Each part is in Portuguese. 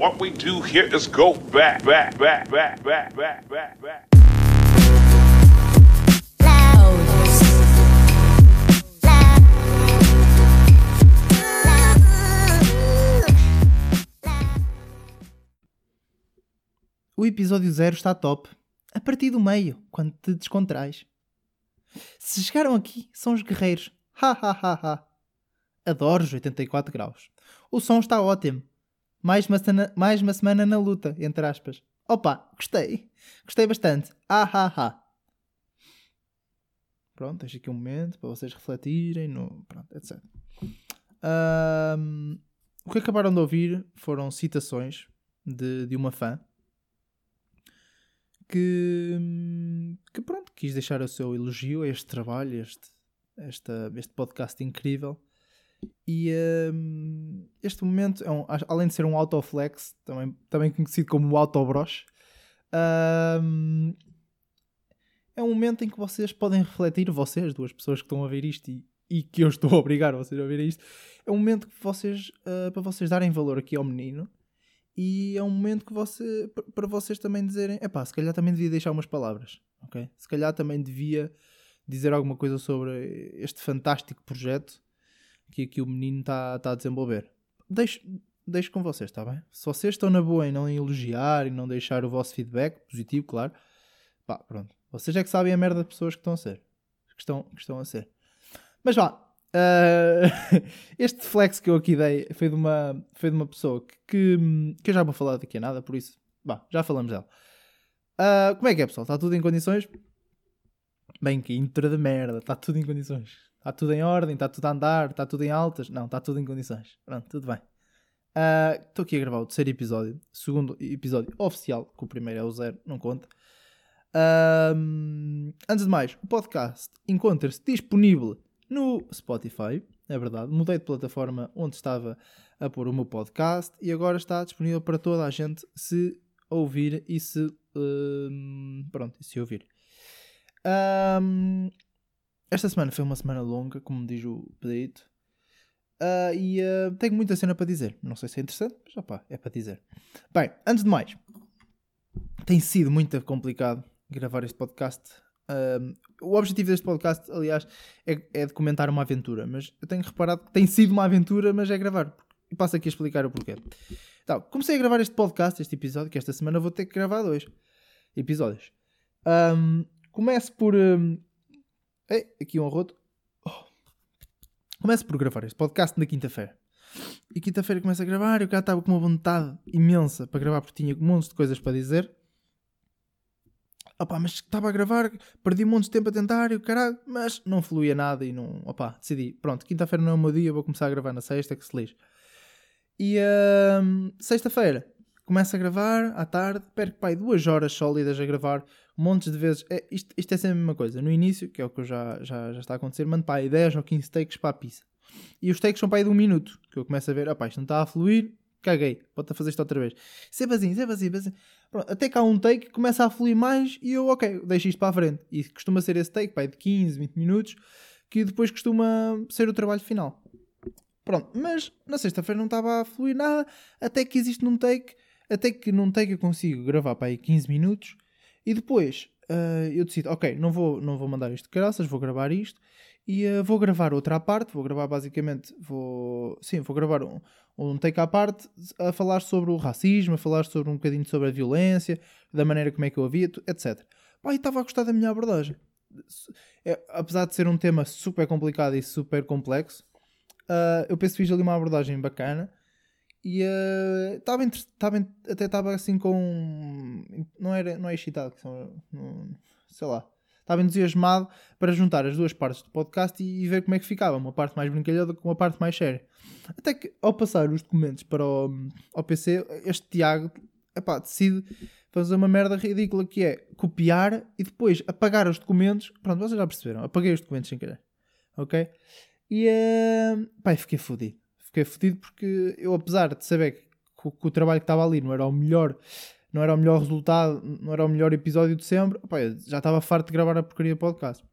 What we do here is go back, back, back, back, back, back, back, back. O episódio 0 está top. A partir do meio, quando te descontrais. Se chegaram aqui, são os guerreiros. Ha ha ha ha. Adoro os 84 graus. O som está ótimo. Mais uma, mais uma semana na luta, entre aspas. Opa, gostei. Gostei bastante. Ah ha. Pronto, deixo aqui um momento para vocês refletirem, no, pronto, etc. Ahm, o que acabaram de ouvir foram citações de, de uma fã que, que pronto, quis deixar o seu elogio a este trabalho, este, esta, este podcast incrível. E hum, este momento, é um, além de ser um autoflex, também, também conhecido como autobroche, hum, é um momento em que vocês podem refletir, vocês, duas pessoas que estão a ver isto e, e que eu estou a obrigar vocês a ouvir isto, é um momento que vocês, uh, para vocês darem valor aqui ao menino e é um momento que você, para vocês também dizerem, é pá, se calhar também devia deixar umas palavras, ok? Se calhar também devia dizer alguma coisa sobre este fantástico projeto que aqui o menino está tá a desenvolver. Deixo, deixo com vocês, está bem? Se vocês estão na boa em não elogiar e não deixar o vosso feedback, positivo, claro, pá, pronto. Vocês é que sabem a merda de pessoas que estão a ser. Que estão, que estão a ser. Mas vá, uh, este flex que eu aqui dei foi de uma, foi de uma pessoa que, que, que eu já vou falar daqui a nada, por isso, vá, já falamos dela. Uh, como é que é, pessoal? Está tudo em condições? Bem, que intro de merda, está tudo em condições. Está tudo em ordem, está tudo a andar, está tudo em altas. Não, está tudo em condições. Pronto, tudo bem. Estou uh, aqui a gravar o terceiro episódio, segundo episódio oficial, que o primeiro é o zero, não conta. Uh, antes de mais, o podcast encontra-se disponível no Spotify, é verdade. Mudei de plataforma onde estava a pôr o meu podcast e agora está disponível para toda a gente se ouvir e se. Uh, pronto, e se ouvir. Um, esta semana foi uma semana longa, como diz o pedido. Uh, e uh, tenho muita cena para dizer. Não sei se é interessante, mas opá, é para dizer. Bem, antes de mais, tem sido muito complicado gravar este podcast. Uh, o objetivo deste podcast, aliás, é, é documentar uma aventura. Mas eu tenho reparado que tem sido uma aventura, mas é gravar. E passo aqui a explicar o porquê. Então, comecei a gravar este podcast, este episódio, que esta semana vou ter que gravar dois episódios. Um, começo por. Ei, aqui um roto. Oh. Começo por gravar este podcast na quinta-feira. E quinta-feira começo a gravar. Eu cá estava com uma vontade imensa para gravar porque tinha um monte de coisas para dizer. Opa, mas estava a gravar, perdi um monte de tempo a tentar e o caralho, mas não fluía nada e não. Opa, decidi. Pronto, quinta-feira não é o meu dia, vou começar a gravar na sexta, que se lixe. E uh, sexta-feira começo a gravar à tarde, perco pai duas horas sólidas a gravar montes de vezes. É, isto, isto é sempre a mesma coisa. No início, que é o que já, já, já está a acontecer, mando aí 10 ou 15 takes para a pizza. E os takes são aí de um minuto. Que eu começo a ver, opá, isto não está a fluir, caguei, pode fazer isto outra vez. Sempre assim, sempre assim, assim. Pronto, até há um take começa a fluir mais e eu, ok, deixo isto para a frente. E costuma ser esse take, pai, de 15, 20 minutos, que depois costuma ser o trabalho final. Pronto, mas na sexta-feira não estava a fluir nada, até que existe num take, até que num take eu consigo gravar para aí 15 minutos e depois uh, eu decido, ok, não vou, não vou mandar isto de graças, vou gravar isto e uh, vou gravar outra à parte, vou gravar basicamente, vou, sim, vou gravar um, um take à parte a falar sobre o racismo, a falar sobre um bocadinho sobre a violência, da maneira como é que eu a via, etc. Pá, e estava a gostar da minha abordagem. É, apesar de ser um tema super complicado e super complexo, uh, eu penso que fiz ali uma abordagem bacana e estava uh, até estava assim com. Não, era, não é excitado, não, sei lá. Estava entusiasmado para juntar as duas partes do podcast e, e, ver como é que ficava. Uma parte mais brincalhada com uma parte mais séria. Até que ao passar os documentos para o, ao PC, este Tiago epá, decide fazer uma merda ridícula que é copiar e depois apagar os documentos. Pronto, vocês já perceberam. Apaguei os documentos sem querer. Ok? E uh, pá, fiquei fodido fiquei fodido porque eu, apesar de saber que, que, o trabalho que estava ali não era o melhor, não era o melhor resultado, não era o melhor episódio de sempre, opa, já estava farto de gravar a porcaria podcast.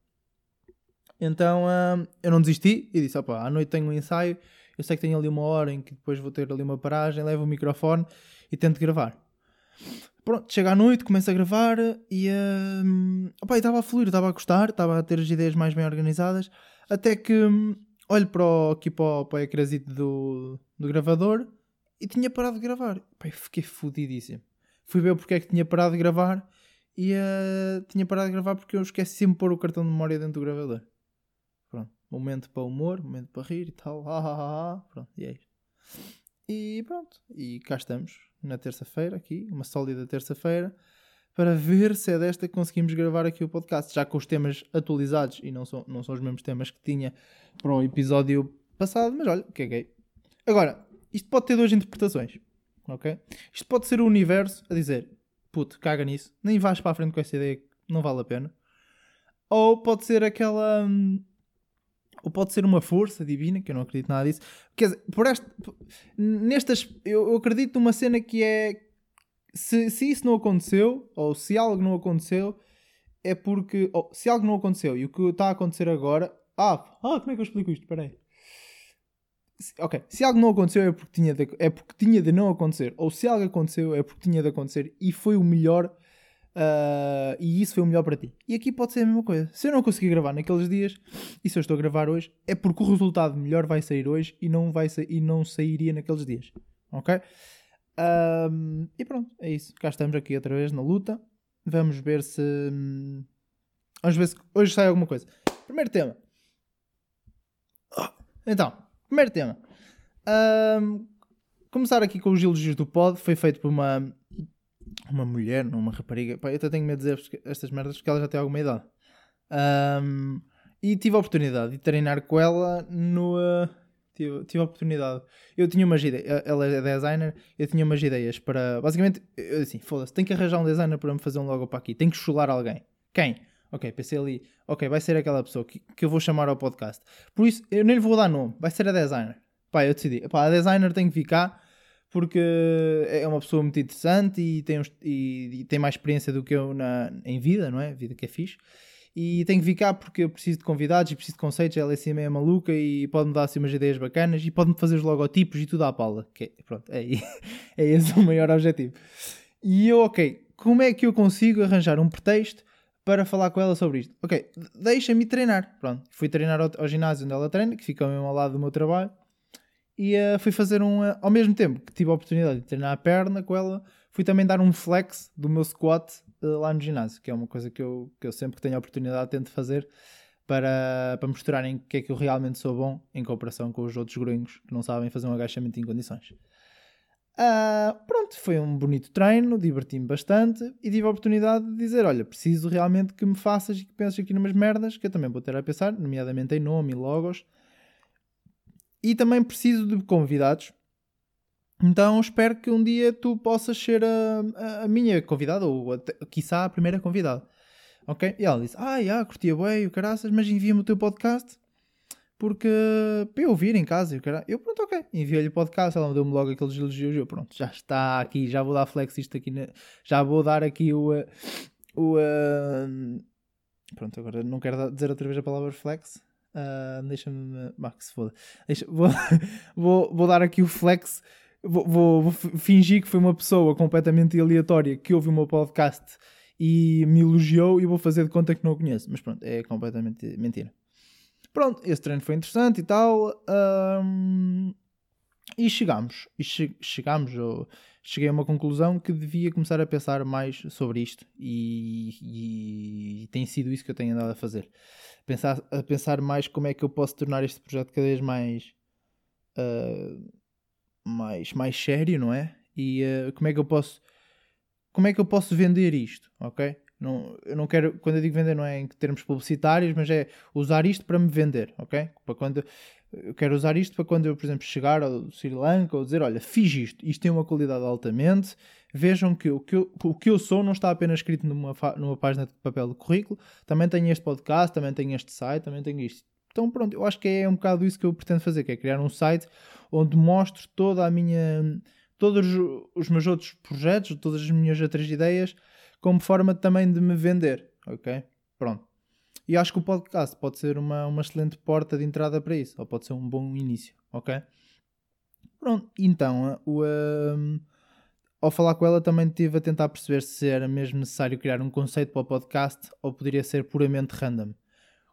Então uh, eu não desisti e disse: opa, à noite tenho um ensaio eu sei que tenho ali uma hora em que depois vou ter ali uma paragem, levo o microfone e tento gravar. Pronto, chega à noite, começo a gravar e hum, opa, estava a fluir, estava a gostar, estava a ter as ideias mais bem organizadas, até que hum, olho para o, aqui para o, para do, do gravador e tinha parado de gravar. Pai, fiquei fodidíssimo. Fui ver porque é que tinha parado de gravar e uh, tinha parado de gravar porque eu esqueci sempre de pôr o cartão de memória dentro do gravador. Pronto, momento para humor, momento para rir e tal. Ah, ah, ah. Pronto, e é isto. E pronto, e cá estamos na terça-feira, aqui, uma sólida terça-feira, para ver se é desta que conseguimos gravar aqui o podcast, já com os temas atualizados e não são, não são os mesmos temas que tinha para o episódio passado, mas olha, caguei. Agora, isto pode ter duas interpretações, ok? Isto pode ser o universo a dizer, puto, caga nisso, nem vais para a frente com essa ideia, não vale a pena. Ou pode ser aquela. Hum, ou pode ser uma força divina, que eu não acredito nada disso. Quer dizer, por este, nestas, eu, eu acredito numa cena que é. Se, se isso não aconteceu, ou se algo não aconteceu, é porque. Se algo não aconteceu e o que está a acontecer agora. Ah, ah, como é que eu explico isto? Espera aí. Ok, se algo não aconteceu é porque, tinha de, é porque tinha de não acontecer, ou se algo aconteceu é porque tinha de acontecer e foi o melhor, uh, e isso foi o melhor para ti. E aqui pode ser a mesma coisa. Se eu não conseguir gravar naqueles dias, e se eu estou a gravar hoje, é porque o resultado melhor vai sair hoje e não, vai sa e não sairia naqueles dias. Ok? Um, e pronto, é isso. Cá estamos aqui outra vez na luta. Vamos ver se. Vamos ver se hoje sai alguma coisa. Primeiro tema. Então. Primeiro tema. Um, começar aqui com os elogios do pod. Foi feito por uma, uma mulher, não uma rapariga. Pá, eu até tenho medo de dizer estas merdas porque ela já tem alguma idade. Um, e tive a oportunidade de treinar com ela no. Uh, tive, tive a oportunidade. Eu tinha umas ideias. Ela é designer. Eu tinha umas ideias para. Basicamente, eu assim, foda-se, tenho que arranjar um designer para me fazer um logo para aqui. Tenho que chular alguém. Quem? Ok, pensei ali, ok, vai ser aquela pessoa que, que eu vou chamar ao podcast. Por isso, eu nem lhe vou dar nome, vai ser a designer. Pá, eu decidi, pá, a designer tem que ficar porque é uma pessoa muito interessante e tem, e, e tem mais experiência do que eu na, em vida, não é? Vida que é fixe. E tem que ficar porque eu preciso de convidados e preciso de conceitos. Ela é assim meio maluca e pode-me dar assim umas ideias bacanas e pode-me fazer os logotipos e tudo à pala. Que é, pronto, é, é esse o maior objetivo. E eu, ok, como é que eu consigo arranjar um pretexto para falar com ela sobre isto. Ok, deixa-me treinar. Pronto, fui treinar ao, ao, ginásio onde ela treina, que fica mesmo ao lado do meu trabalho, e uh, fui fazer um. Uh, ao mesmo tempo que tive a oportunidade de treinar a perna com ela, fui também dar um flex do meu squat lá no ginásio, que é uma coisa que eu, que eu sempre que tenho a oportunidade tento fazer para, para mostrarem que é que eu realmente sou bom em comparação com os outros gringos que não sabem fazer um agachamento em condições. Uh, pronto, foi um bonito treino, diverti-me bastante e tive a oportunidade de dizer: Olha, preciso realmente que me faças e que penses aqui numas merdas que eu também vou ter a pensar, nomeadamente em nome e logos. E também preciso de convidados. Então espero que um dia tu possas ser a, a, minha convidada, ou até, quiçá a primeira convidada. Ok? E ela disse: Ah, já, curtia bem, o caraças, mas envia-me o teu podcast porque para eu ouvir em casa, eu, quero, eu pronto, ok, enviei-lhe o podcast, ela deu-me logo aqueles elogios, eu pronto, já está aqui, já vou dar flex isto aqui, na, já vou dar aqui o, uh, o uh, pronto, agora não quero dizer outra vez a palavra flex, uh, deixa-me, Max, foda, Deixa, vou, vou, vou dar aqui o flex, vou, vou, vou, fingir que foi uma pessoa completamente aleatória que ouve o meu podcast e me elogiou e vou fazer de conta que não o conheço, mas pronto, é completamente mentira. Pronto, esse treino foi interessante e tal. E chegámos. E che chegámos, cheguei a uma conclusão que devia começar a pensar mais sobre isto. E, e, e tem sido isso que eu tenho andado a fazer. Pensar, a pensar mais como é que eu posso tornar este projeto cada vez mais. Uh, mais, mais sério, não é? E uh, como é que eu posso. Como é que eu posso vender isto, ok? Não, eu não quero, quando eu digo vender, não é em termos publicitários, mas é usar isto para me vender, ok? Para quando eu quero usar isto para quando eu, por exemplo, chegar ao Sri Lanka ou dizer: Olha, fiz isto, isto tem uma qualidade altamente. Vejam que o que eu, o que eu sou não está apenas escrito numa, numa página de papel de currículo, também tenho este podcast, também tenho este site, também tenho isto. Então, pronto, eu acho que é um bocado isso que eu pretendo fazer, que é criar um site onde mostro toda a minha. todos os meus outros projetos, todas as minhas outras ideias como forma também de me vender, ok? Pronto. E acho que o podcast pode ser uma, uma excelente porta de entrada para isso, ou pode ser um bom início, ok? Pronto, então, o, um, ao falar com ela também estive a tentar perceber se era mesmo necessário criar um conceito para o podcast ou poderia ser puramente random.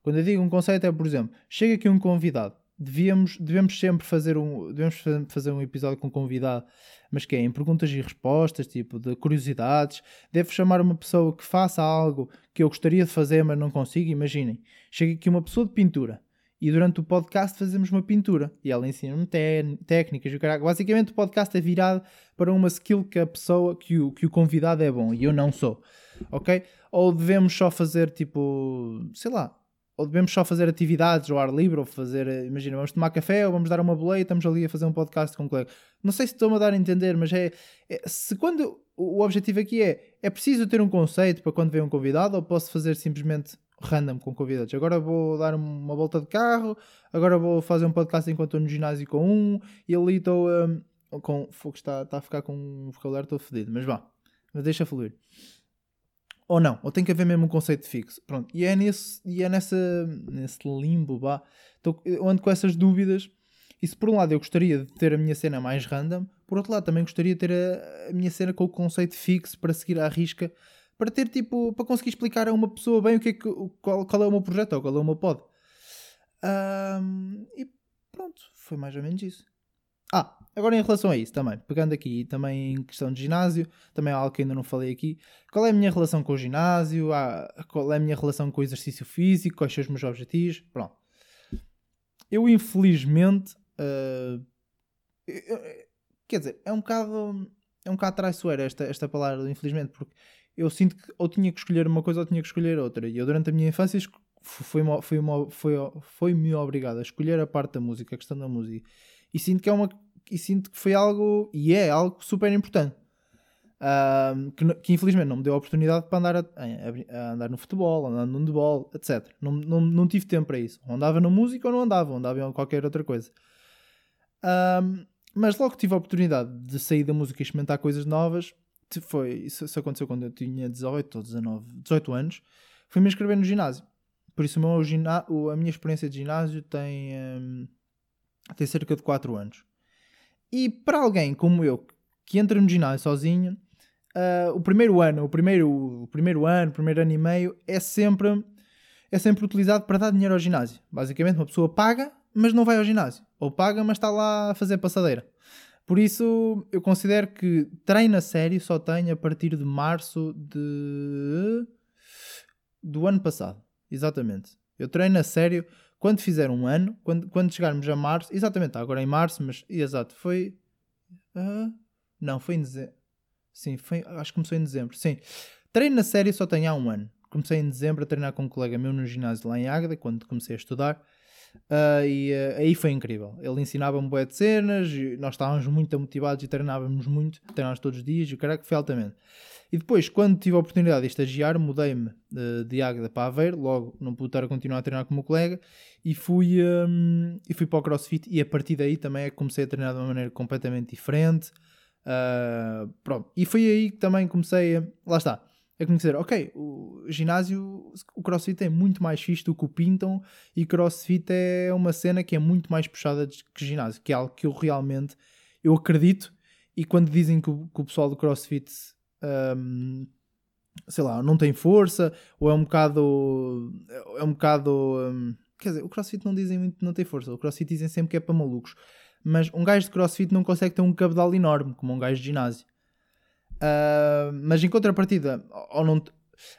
Quando eu digo um conceito é, por exemplo, chega aqui um convidado, devíamos, devemos sempre fazer um, devemos fazer um episódio com um convidado, mas que é em perguntas e respostas, tipo de curiosidades. Devo chamar uma pessoa que faça algo que eu gostaria de fazer, mas não consigo. Imaginem, chega aqui uma pessoa de pintura e durante o podcast fazemos uma pintura e ela ensina-me técnicas e caraca. Basicamente o podcast é virado para uma skill que a pessoa, que o, que o convidado é bom e eu não sou, ok? Ou devemos só fazer tipo, sei lá, ou devemos só fazer atividades ao ar livre, ou fazer, imagina, vamos tomar café, ou vamos dar uma boleia, estamos ali a fazer um podcast com um colega. Não sei se estou-me a dar a entender, mas é, é, se quando o objetivo aqui é, é preciso ter um conceito para quando vem um convidado, ou posso fazer simplesmente random com convidados. Agora vou dar uma volta de carro, agora vou fazer um podcast enquanto estou no ginásio com um, e ali estou um, com, fogo está, está a ficar com um vocabulário, estou fedido, mas vá, mas deixa fluir. Ou não, ou tem que haver mesmo um conceito fixo. Pronto, e é, nesse, e é nessa, nesse limbo, vá. Então, ando com essas dúvidas. E se por um lado eu gostaria de ter a minha cena mais random, por outro lado também gostaria de ter a, a minha cena com o conceito fixo para seguir à risca, para ter tipo, para conseguir explicar a uma pessoa bem o que é que, qual, qual é o meu projeto ou qual é o meu pod. Um, e pronto, foi mais ou menos isso. Ah, agora em relação a isso também, pegando aqui também em questão de ginásio, também é algo que ainda não falei aqui. Qual é a minha relação com o ginásio? Ah, qual é a minha relação com o exercício físico? Quais são os meus objetivos? Pronto. Eu, infelizmente, uh, quer dizer, é um bocado, é um bocado traiçoeira esta, esta palavra, infelizmente, porque eu sinto que ou tinha que escolher uma coisa ou tinha que escolher outra. E eu, durante a minha infância, fui-me fui, fui, fui obrigado a escolher a parte da música, a questão da música. E sinto que é uma e sinto que foi algo, e é algo super importante. Que, que, infelizmente não me deu a oportunidade para andar, a, a, a andar no futebol, andar no handball, etc. Não, não, não tive tempo para isso. Ou andava na música ou não andava, ou andava em qualquer outra coisa. Mas logo que tive a oportunidade de sair da música e experimentar coisas novas, foi, isso, isso aconteceu quando eu tinha 18 ou 19, 18 anos, fui-me inscrever no ginásio. Por isso o meu, a minha experiência de ginásio tem, um, tem cerca de 4 anos. E para alguém como eu, que entra no ginásio sozinho, uh, o primeiro ano, o primeiro, o primeiro ano, o primeiro ano e meio é sempre, é sempre utilizado para dar dinheiro ao ginásio. Basicamente, uma pessoa paga, mas não vai ao ginásio. Ou paga, mas está lá a fazer passadeira. Por isso, eu considero que treino a sério só tenho a partir de março de... do ano passado. Exatamente. Eu treino a sério quando fizer um ano, quando, quando chegarmos a março, exatamente, agora em março, mas exato, foi. Uh, não, foi em dezembro. Sim, foi, acho que começou em dezembro. Sim, treino na série só tenho há um ano. Comecei em dezembro a treinar com um colega meu no ginásio lá em Águeda, quando comecei a estudar. Uh, e uh, aí foi incrível. Ele ensinava-me boé de cenas, nós estávamos muito motivados e treinávamos muito, treinávamos todos os dias, e o caraca foi altamente. E depois, quando tive a oportunidade de estagiar, mudei-me uh, de Águeda para Aveiro, logo não pude estar a continuar a treinar com o meu colega, e fui, um, e fui para o CrossFit, e a partir daí também é comecei a treinar de uma maneira completamente diferente. Uh, pronto. E foi aí que também comecei a. Lá está. A conhecer, ok, o ginásio, o crossfit é muito mais fixe do que o pintam e crossfit é uma cena que é muito mais puxada que ginásio, que é algo que eu realmente eu acredito. E quando dizem que o, que o pessoal do crossfit um, sei lá, não tem força, ou é um bocado. É um bocado. Um, quer dizer, o crossfit não dizem muito que não tem força, o crossfit dizem sempre que é para malucos. Mas um gajo de crossfit não consegue ter um cabedal enorme, como um gajo de ginásio. Uh, mas em contrapartida, ou não.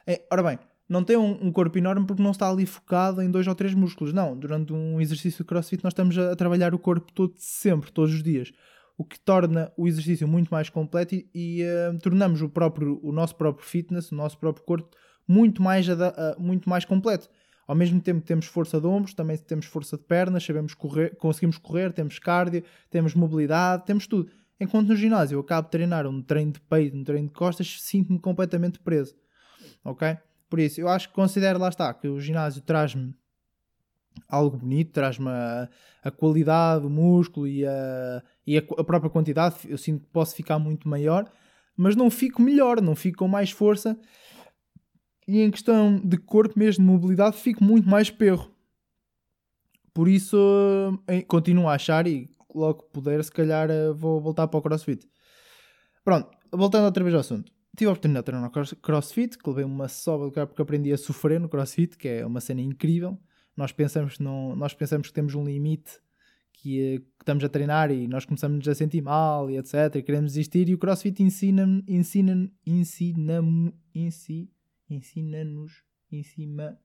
É, ora bem, não tem um, um, corpo enorme porque não está ali focado em dois ou três músculos. Não, durante um exercício de crossfit nós estamos a, a trabalhar o corpo todo sempre, todos os dias o que torna o exercício muito mais completo e, e uh, tornamos o, próprio, o nosso próprio fitness, o nosso próprio corpo, muito mais, uh, muito mais completo. Ao mesmo tempo temos força de ombros, também temos força de pernas, sabemos correr, conseguimos correr, temos cardio, temos mobilidade, temos tudo. Enquanto no ginásio eu acabo de treinar um treino de peito, um treino de costas, sinto-me completamente preso. Ok? Por isso, eu acho que considero, lá está, que o ginásio traz-me algo bonito, traz-me a, a, qualidade, o músculo e, a, e a, a, própria quantidade. Eu sinto que posso ficar muito maior, mas não fico melhor, não fico com mais força. E em questão de corpo mesmo, de mobilidade, fico muito mais perro. Por isso, eh, continuo a achar, e logo puder, se calhar eh, vou voltar para o CrossFit. Pronto, voltando outra vez ao assunto. Tive a oportunidade de treinar no CrossFit, que levei uma soba de cara porque aprendi a sofrer no CrossFit, que é uma cena incrível. Nós pensamos, não, nós pensamos que temos um limite eh, que estamos a treinar e nós começamos a sentir mal e etc. E queremos desistir. E o CrossFit ensina-nos, ensina, ensina, ensina, ensina-nos, ensina.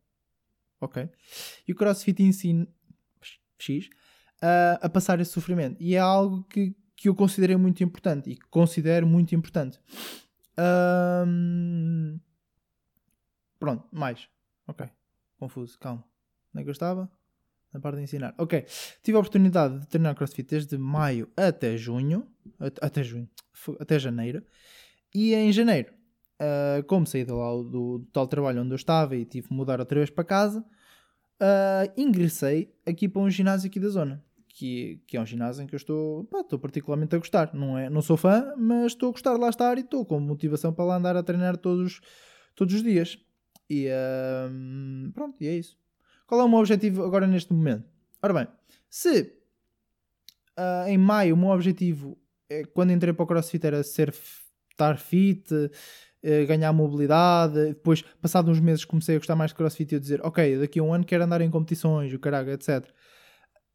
Ok. E o CrossFit ensina. X. A, a passar esse sofrimento. E é algo que, que eu considerei muito importante e considero muito importante. Ahm, Pronto, mais. Ok. Confuso, calma. Onde é que eu estava? Na parte de ensinar. Ok. Tive a oportunidade de treinar CrossFit desde maio até junho. at- Até junho. Até janeiro. E em janeiro, ah, como saí de lá do, do tal trabalho onde eu estava e tive que mudar outra vez para casa, ah, ingressei aqui para um ginásio aqui da zona. Que, que é um ginásio em que eu estou, pá, estou particularmente a gostar. Não, é, não sou fã, mas estou a gostar de lá estar e estou com motivação para lá andar a treinar todos, todos os dias. E ahm, pronto, e é isso. Qual é o meu objetivo agora neste momento? Ora bem, se ah, em maio o meu objetivo, é, quando entrei para o CrossFit, era ser, estar fit, eh, ganhar mobilidade, depois, passados uns meses, comecei a gostar mais de CrossFit e eu dizer, ok, daqui a um ano quero andar em competições, o caralho, etc.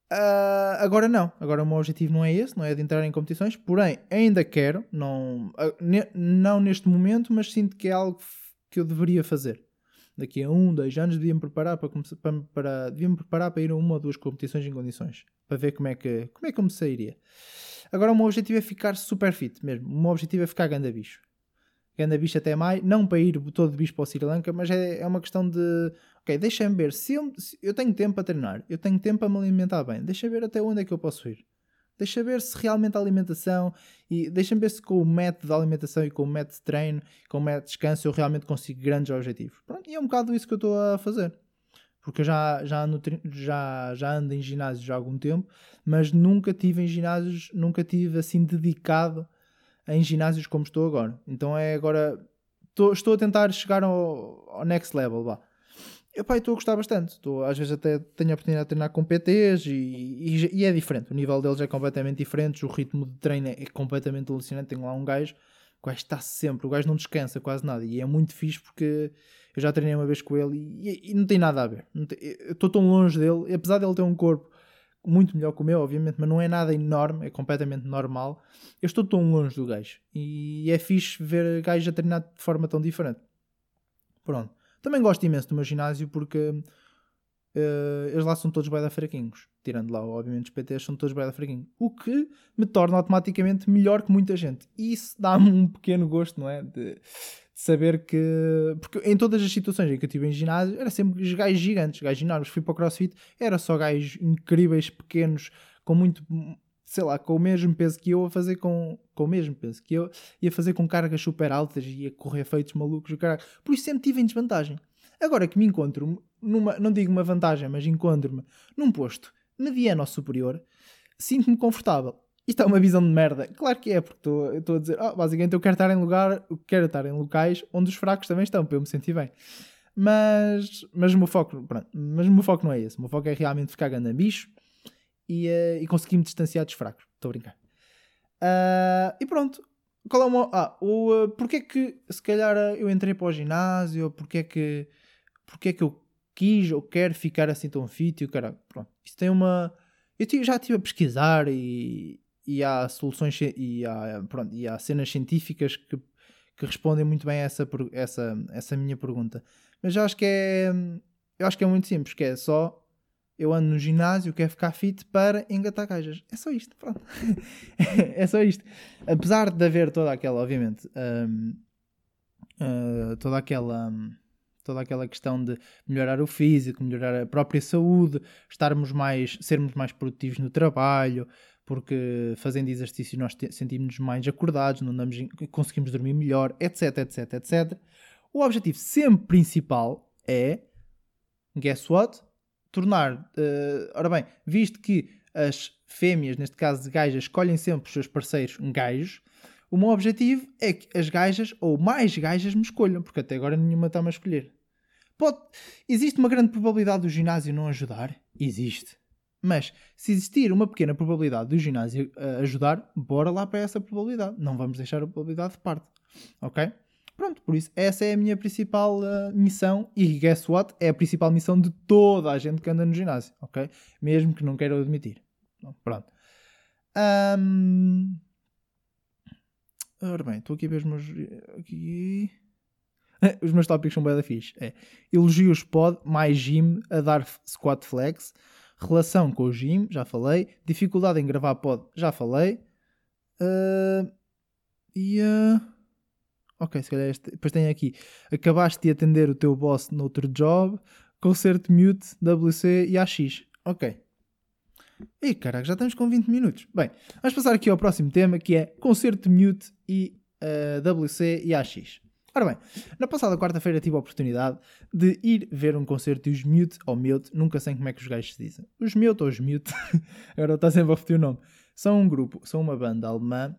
Ah, agora não, agora o meu objetivo não é esse, não é de entrar em competições, porém ainda quero, não, ah, ne- não neste momento, mas sinto que é algo que eu deveria fazer. Daqui a um, dois anos devia-me preparar para, começar, para, para, devia-me preparar para ir a uma ou duas competições em condições, para ver como é que, como é que eu me sairia. Agora o meu objetivo é ficar super fit mesmo, o meu objetivo é ficar ganda bicho. Ganda bicho até maio, não para ir todo bicho para o Sri Lanka, mas é, é uma questão de ok, deixa-me ver, se eu, se eu tenho tempo para treinar, eu tenho tempo para me alimentar bem, deixa ver até onde é que eu posso ir. Deixa ver se realmente a alimentação e deixa-me ver se com o método de alimentação e com o método de treino, com o método de descanso, eu realmente consigo grandes objetivos. Pronto, e é um bocado isso que eu estou a fazer. Porque eu já, já, ando, já, já ando em ginásios há algum tempo, mas nunca tive em ginásios, nunca tive assim dedicado em ginásios como estou agora. Então é agora. Estou, estou a tentar chegar ao, ao next level. Epá, estou a gostar bastante. Às vezes até tenho a oportunidade de treinar com PTs e, e, e é diferente. O nível deles é completamente diferente. O ritmo de treino é completamente alucinante. Tenho lá um gajo, gajo está sempre, o gajo não descansa quase nada. E é muito fixe porque eu já treinei uma vez com ele e, e não tem nada a ver. Estou tão longe dele, apesar dele ter um corpo muito melhor que o meu, obviamente, mas não é nada enorme, é completamente normal. Eu estou tão longe do gajo e é fixe ver gajo a treinar de forma tão diferente. Pronto. Também gosto imenso do meu ginásio porque eh, eles lá são todos bem fraquinhos. Tirando lá, obviamente, os PTs são todos bem fraquinhos. O que me torna automaticamente melhor que muita gente. E isso dá-me um pequeno gosto, não é? De, de saber que. Porque em todas as situações em que eu estive em ginásio, era sempre os gajos gigantes, gajos enormes. Fui para o crossfit, era só gajos incríveis, pequenos, com muito. Sei lá, com o mesmo peso que eu a fazer com, com o mesmo peso que eu, ia fazer com cargas super altas e ia correr feitos malucos, o caralho. Por isso sempre tive em desvantagem. Agora que me encontro numa, não digo uma vantagem, mas encontro-me num posto mediano ou superior, sinto-me confortável. Isto é uma visão de merda. Claro que é, porque estou- a dizer, ah, basicamente eu quero estar em lugar, quero estar em locais onde os fracos também estão, para eu me sentir bem. Mas, mas o meu foco, pronto, mas o foco não é esse. O meu foco é realmente ficar ganda bicho e, eh, e conseguir me distanciar dos fracos. Estou a brincar. Ah, e pronto. Qual é o. Ah, o, ah, porque é que se calhar ah, eu entrei para o ginásio? Porque é que, porque é que eu quis ou quero ficar assim tão fit? E o caralho, pronto. Isso tem uma... Eu já estive a pesquisar e, e há soluções e há, pronto, e há cenas científicas que, que respondem muito bem a essa, essa, essa minha pergunta. Mas eu acho que é eu acho que é muito simples, que é só eu ando no ginásio, quero ficar fit para engatar gajas. É só isto, pronto. é só isto. Apesar de haver toda aquela, obviamente, hum, ah, toda aquela hum, toda aquela questão de melhorar o físico, melhorar a própria saúde, estarmos mais, sermos mais produtivos no trabalho, porque fazendo exercício nós sentimos-nos mais acordados, não andamos conseguimos dormir melhor, etc, etc, etc. O objetivo sempre principal é, guess what? Tornar, eh, ora bem, visto que as fêmeas, neste caso de gajas, escolhem sempre os seus parceiros gajos, o meu objetivo é que as gajas, ou mais gajas, me escolham, porque até agora nenhuma está-me a escolher. Pode... Existe uma grande probabilidade do ginásio não ajudar? Existe. Mas se existir uma pequena probabilidade do ginásio uh, ajudar, bora lá para essa probabilidade. Não vamos deixar a probabilidade de parte. Ok? Pronto, por isso, essa é a minha principal uh, missão. E guess what? É a principal missão de toda a gente que anda no ginásio. Ok? Mesmo que não queiram admitir. Pronto. Um... Ora bem, estou aqui a ver os meus. Aqui. os meus tópicos são bem da fixe. É elogios pod, mais gym, a dar squat flex, relação com o gym, já falei, dificuldade em gravar pod, já falei. Uh, e. Uh, ok, se calhar este. Depois tem aqui. Acabaste de atender o teu boss noutro job, concerto mute, WC e AX. Ok. E caraca, já estamos com 20 minutos. Bem, vamos passar aqui ao próximo tema que é concerto mute e uh, WC e AX. Ora bem, na passada quarta-feira tive a oportunidade de ir ver um concerto dos Mute ou Mute, nunca sei como é que os gajos se dizem. Os Mute ou os Mute, agora está sempre a repetir o nome. São um grupo, são uma banda alemã,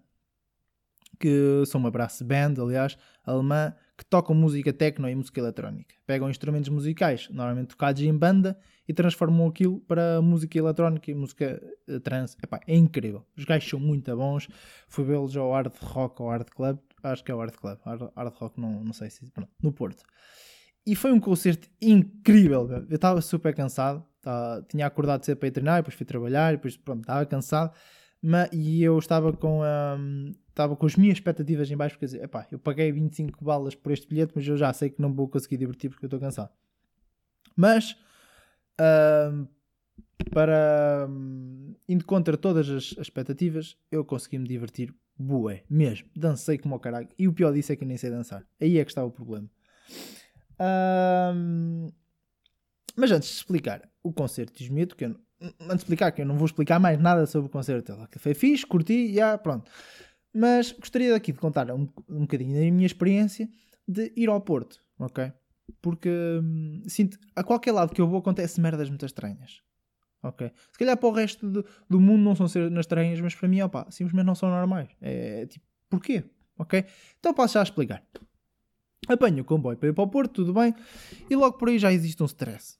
que são uma brass band, aliás, alemã, que tocam música techno e música eletrónica. Pegam instrumentos musicais, normalmente tocados em banda, e transformam aquilo para música eletrónica e música uh, trance. É incrível. Os gajos são muito bons. Fui vê-los ao Hard Rock ou Hard Club acho que é o Hard Club, Hard, Hard Rock, não, não sei se. Pronto, no Porto. E foi um concerto incrível, eu estava super cansado, tá, tinha acordado cedo para ir treinar, depois fui trabalhar, depois pronto, estava cansado, mas, e eu estava com, um, estava com as minhas expectativas em baixo, porque dizer, epá, eu paguei 25 balas por este bilhete, mas eu já sei que não vou conseguir divertir porque eu estou cansado. Mas, um, para um, indo contra todas as expectativas, eu consegui me divertir bué, mesmo. Dancei como o caralho. E o pior disso é que nem sei dançar. Aí é que está o problema. Mas antes de explicar o concerto de Smith, que eu, antes de explicar, que eu não vou explicar mais nada sobre o concerto que foi fixe, curti, e já, pronto. Mas gostaria aqui de contar um, um bocadinho da minha experiência de ir ao Porto, ok? Porque hum, sinto, a qualquer lado que eu vou acontece merdas muito estranhas. Ok. Se calhar para o resto do, do mundo não são cenas estranhas, mas para mim, opa, simplesmente não são normais. É, é tipo, porquê? Ok? Então passo já a explicar. Apanho o comboio para ir para o Porto, tudo bem, e logo por aí já existe um stress.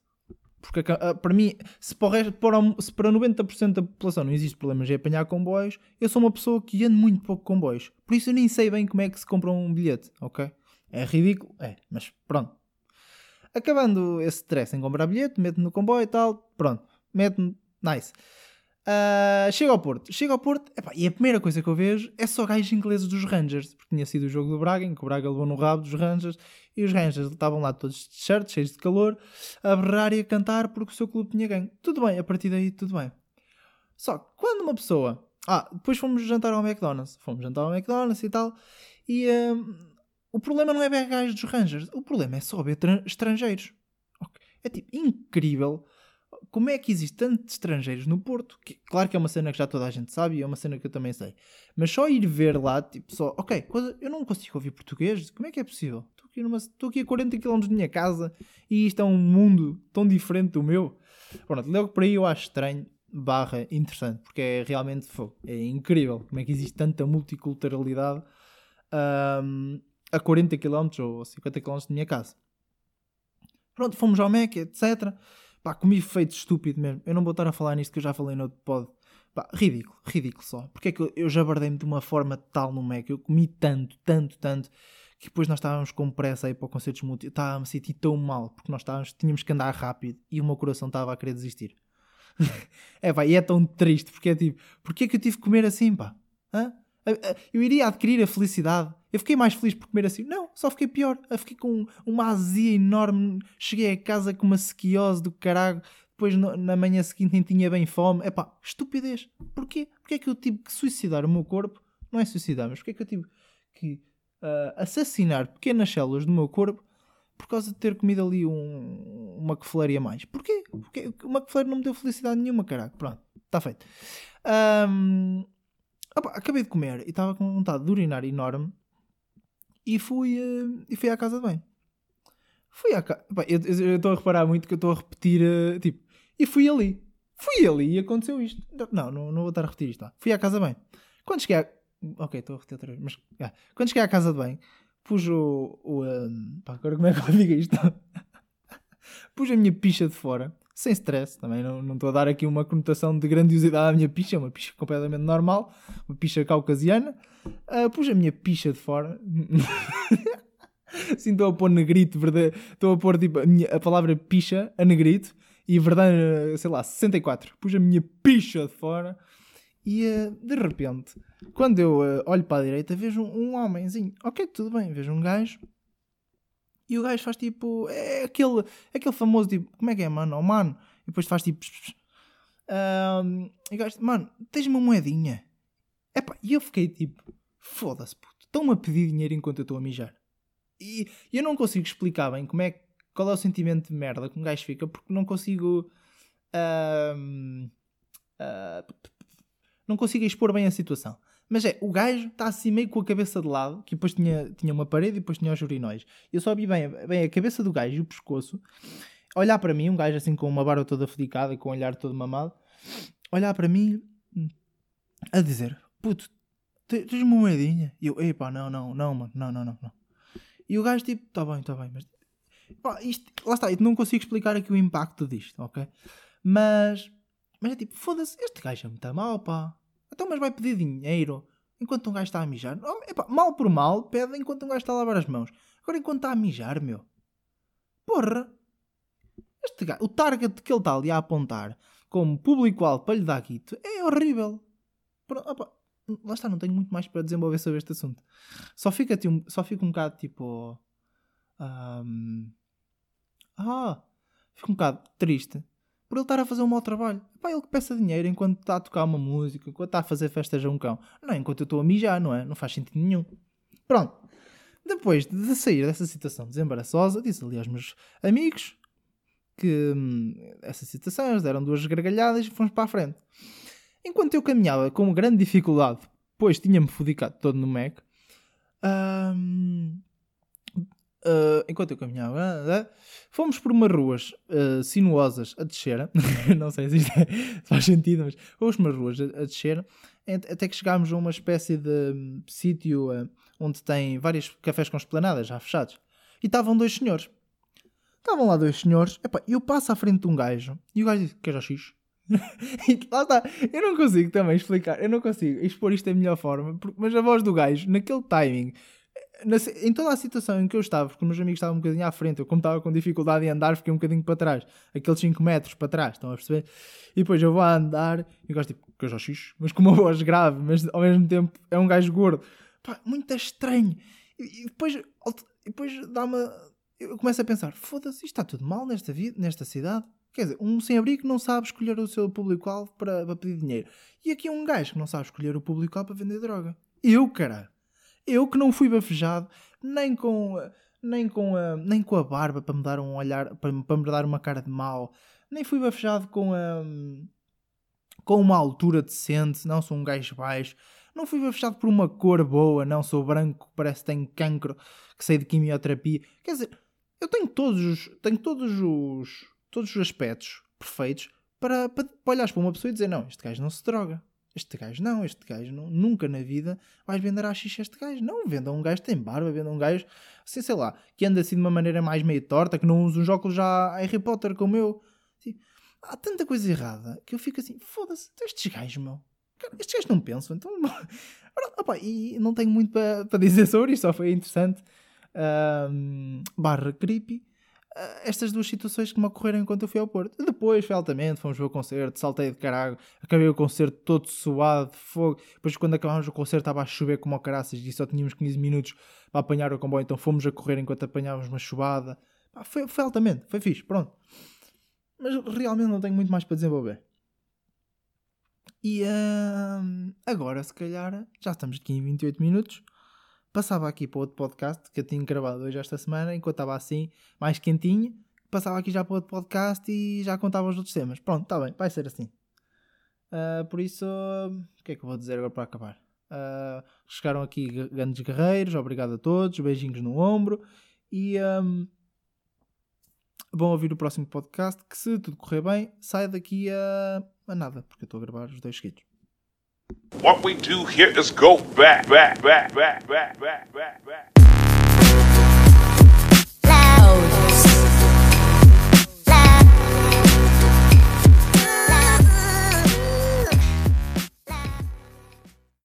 Porque para mim, se para, resto, para, se para 90% da população não existe problemas em apanhar comboios, eu sou uma pessoa que ando muito pouco comboios. Por isso eu nem sei bem como é que se compra um bilhete, ok? É ridículo? É, mas pronto. Acabando esse stress em comprar bilhete, meto no comboio e tal, pronto mete-me, nice. Uh, chego ao Porto, chego ao Porto epá, e a primeira coisa que eu vejo é só gajos ingleses dos Rangers, porque tinha sido o jogo do Braga, em que o Braga levou no rabo dos Rangers e os Rangers estavam lá todos de shirt, cheios de calor, a berrar e a cantar porque o seu clube tinha ganho. Tudo bem, a partir daí tudo bem. Só que quando uma pessoa. Ah, depois fomos jantar ao McDonald's, fomos jantar ao McDonald's e tal, e uh, o problema não é ver gajos dos Rangers, o problema é só ver estrangeiros. É tipo incrível como é que existe tantos estrangeiros no Porto? Que, claro que é uma cena que já toda a gente sabe e é uma cena que eu também sei. Mas só ir ver lá, tipo, só, ok, coisa, eu não consigo ouvir português, como é que é possível? Estou aqui, numa, estou aqui a 40 km da minha casa e isto é um mundo tão diferente do meu. Pronto, logo por aí eu acho estranho, barra interessante, porque é realmente é incrível como é que existe tanta multiculturalidade um, a 40 km ou 50 km da minha casa. Pronto, fomos ao MEC, etc. Pá, comi feito estúpido mesmo. Eu não vou estar a falar nisto que eu já falei no outro pod. Pá, ridículo, ridículo só. Porque é que eu, eu já bardei-me de uma forma tal no Mac. Eu comi tanto, tanto, tanto. Que depois nós estávamos com pressa aí para o concerto multi. Eu estava a me sentir tão mal. Porque nós estávamos, tínhamos que andar rápido. E o meu coração estava a querer desistir. é pá, e é tão triste. Porque é tipo, porque é que eu tive que comer assim, pá? Hã? Eu iria adquirir a felicidade. Eu fiquei mais feliz por comer assim. Não, só fiquei pior. Eu fiquei com uma azia enorme. Cheguei a casa com uma sequiose do caralho. Depois na manhã seguinte nem tinha bem fome. É pá, estupidez. Porquê? Porquê é que eu tive que suicidar o meu corpo? Não é suicidar, mas porquê é que eu tive que uh, assassinar pequenas células do meu corpo por causa de ter comido ali um, uma quefleira a mais? Porquê? Porque uma quefleira não me deu felicidade nenhuma, caralho. Pronto, está feito. Um, Opa, acabei de comer e estava com vontade de urinar enorme e fui, uh, e fui à casa de bem. Fui à casa. Eu estou a reparar muito que eu estou a repetir, uh, tipo, e fui ali. Fui ali e aconteceu isto. Não, não, não vou estar a repetir isto. Tá? Fui à casa de bem. Quando cheguei à. Ok, estou a repetir outra vez. Mas, quando cheguei à casa de bem, pus o. o um, pá, agora como é que eu digo isto? pus a minha picha de fora, sem stress, também não não estou a dar aqui uma conotação de grandiosidade à minha picha, é uma picha completamente normal, uma picha caucasiana. Ah, pus a minha picha de fora. Sim, estou a pôr negrito, verdade. Estou a pôr tipo, a, minha- a palavra picha a negrito e verdade, sei lá, 64. Pus a minha picha de fora e ah, de repente, quando eu ah, olho para a direita, vejo um, um homenzinho. Ok, tudo bem, vejo um gajo e o gajo faz tipo. É aquele, aquele famoso tipo. Como é que é, mano? Oh, mano. E depois faz tipo. Ahm, e o gajo, mano, tens uma moedinha. Epá, e eu fiquei tipo. Foda-se, puto. Estão-me a pedir dinheiro enquanto eu estou a mijar. E eu não consigo explicar bem como é, qual é o sentimento de merda que um gajo fica, porque não consigo. ahm, ah, não consigo expor bem a situação. Mas é, o gajo está assim meio com a cabeça de lado, que depois tinha, tinha uma parede e depois tinha os urinóis. Eu só vi bem, bem a cabeça do gajo e o pescoço, olhar para mim, um gajo assim com uma barba toda fedicada e com um olhar todo mamado, olhar para mim hum, a dizer: Puto, te- tens uma moedinha? E eu, epá, não, não, não, mano, não, não, não. não. E o gajo tipo, tá bem, tá bem, mas. Pá, isto, lá está, eu não consigo explicar aqui o impacto disto, ok? Mas. Mas é tipo, foda-se, este gajo é muito mal, pá. Então, mas vai pedir dinheiro enquanto um gajo está a mijar. Oh, mal por mal, pede enquanto um gajo está a lavar as mãos. Agora, enquanto está a mijar, meu. Porra! Este gajo, o target que ele está ali a apontar como público-alvo para lhe dar guito é horrível. Pro- opa, lá está, não tenho muito mais para desenvolver sobre este assunto. Só fica, um, só fica um bocado tipo. ahm, ah, fico um bocado triste por ele estar a fazer um mau trabalho. Pá, ele que peça dinheiro enquanto está a tocar uma música, enquanto está a fazer festas a um cão. Não enquanto eu estou a mijar, não é? Não faz sentido nenhum. Pronto. Depois de sair dessa situação desembaraçosa, disse ali aos meus amigos que hum, essa situação, eles deram duas gargalhadas e fomos para a frente. Enquanto eu caminhava com grande dificuldade, pois tinha-me fudicado todo no Mac, hum, ah, enquanto eu caminhava, ah, fomos por umas ruas ah, sinuosas a descer. não sei se isto é- se faz sentido, mas fomos por umas ruas a, a descer até que chegámos a uma espécie de hum, sítio onde tem vários cafés com esplanadas já fechados. E estavam dois senhores. Estavam lá dois senhores. Epá, eu passo à frente de um gajo e o gajo diz: Queres X? e lá está. Eu não consigo também explicar. Eu não consigo expor isto da melhor forma. porque- mas a voz do gajo, naquele timing, na em toda a situação em que eu estava, porque meus amigos estavam um bocadinho à frente, eu como estava com dificuldade em andar, fiquei um bocadinho para trás, aqueles 5 metros para trás, estão a perceber? E depois eu vou a andar e o gajo tipo, que eu já X, mas com uma voz grave, mas ao mesmo tempo é um gajo gordo. Pá, muito estranho. E, e depois, depois dá-me. Eu começo a pensar, foda-se, isto está tudo mal nesta, vida, nesta cidade. Quer dizer, um sem-abrigo não sabe escolher o seu público-alvo para, para pedir dinheiro. E aqui é um gajo que não sabe escolher o público-alvo para vender droga. Eu, caralho. Eu que não fui bafejado nem com, nem com, a, nem com a barba para me dar um olhar, para, para me dar uma cara de mau, nem fui bafejado com a, com uma altura decente, não sou um gajo baixo, não fui bafejado por uma cor boa, não sou branco, parece que tenho cancro, que sei de quimioterapia. Quer dizer, eu tenho todos os, tenho todos os, todos os aspectos perfeitos para, para, para olhares para uma pessoa e dizer: Não, este gajo não se droga. Este gajo não, este gajo não, nunca na vida vais vender a xixi este gajo. Não, venda um gajo que tem barba, venda um gajo, assim, sei lá, que anda assim de uma maneira mais meio torta, que não usa uns óculos já Harry Potter como eu. Assim, há tanta coisa errada que eu fico assim, foda-se, então estes gajos, meu. Cara, estes gajos não pensam, então. Opa, e não tenho muito para dizer sobre isto, só foi interessante. Ahm, barra creepy. Ah, estas duas situações que me ocorreram enquanto eu fui ao Porto. Depois fui altamente, fomos ver o concerto, saltei de caralho, acabei o concerto todo suado, de fogo. Depois, quando acabámos o concerto, estava a chover como caraças e só tínhamos 15 minutos para apanhar o comboio, então fomos a correr enquanto apanhávamos uma chuvada. Foi, foi altamente, foi fixe, pronto. Mas realmente não tenho muito mais para desenvolver. E ahm, agora, se calhar, já estamos aqui em 28 minutos. Passava aqui para outro podcast que eu tinha gravado hoje esta semana, enquanto estava assim, mais quentinho. Passava aqui já para outro podcast e já contava os outros temas. Pronto, está bem, vai ser assim. Ah, por isso, o que é que eu vou dizer agora para acabar? Ah, chegaram aqui grandes guerreiros, obrigado a todos, beijinhos no ombro e ahm, vão ouvir o próximo podcast que se tudo correr bem, sai daqui a, a nada, porque eu estou a gravar os dois seguidos. What we do here is go back, back, back, back, back, back, back, back.